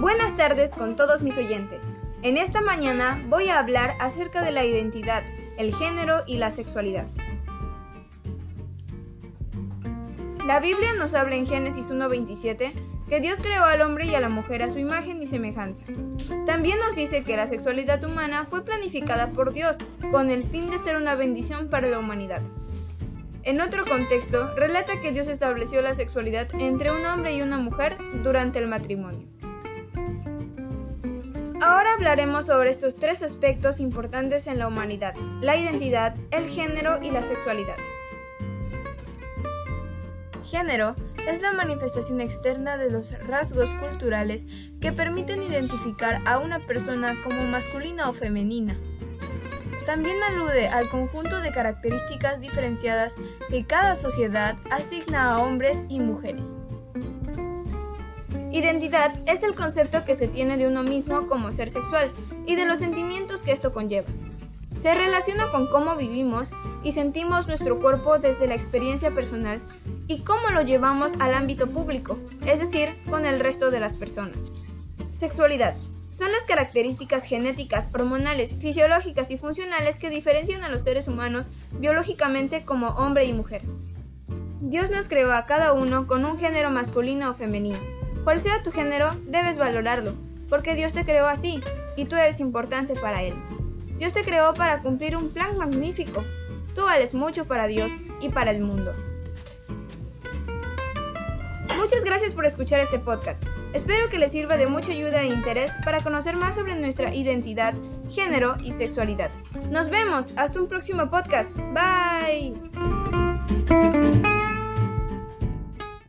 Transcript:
Buenas tardes con todos mis oyentes. En esta mañana voy a hablar acerca de la identidad, el género y la sexualidad. La Biblia nos habla en Génesis 1.27 que Dios creó al hombre y a la mujer a su imagen y semejanza. También nos dice que la sexualidad humana fue planificada por Dios con el fin de ser una bendición para la humanidad. En otro contexto, relata que Dios estableció la sexualidad entre un hombre y una mujer durante el matrimonio. Ahora hablaremos sobre estos tres aspectos importantes en la humanidad, la identidad, el género y la sexualidad. Género es la manifestación externa de los rasgos culturales que permiten identificar a una persona como masculina o femenina. También alude al conjunto de características diferenciadas que cada sociedad asigna a hombres y mujeres. Identidad es el concepto que se tiene de uno mismo como ser sexual y de los sentimientos que esto conlleva. Se relaciona con cómo vivimos y sentimos nuestro cuerpo desde la experiencia personal y cómo lo llevamos al ámbito público, es decir, con el resto de las personas. Sexualidad. Son las características genéticas, hormonales, fisiológicas y funcionales que diferencian a los seres humanos biológicamente como hombre y mujer. Dios nos creó a cada uno con un género masculino o femenino. Cual sea tu género, debes valorarlo, porque Dios te creó así y tú eres importante para Él. Dios te creó para cumplir un plan magnífico. Tú vales mucho para Dios y para el mundo. Muchas gracias por escuchar este podcast. Espero que les sirva de mucha ayuda e interés para conocer más sobre nuestra identidad, género y sexualidad. Nos vemos hasta un próximo podcast. Bye.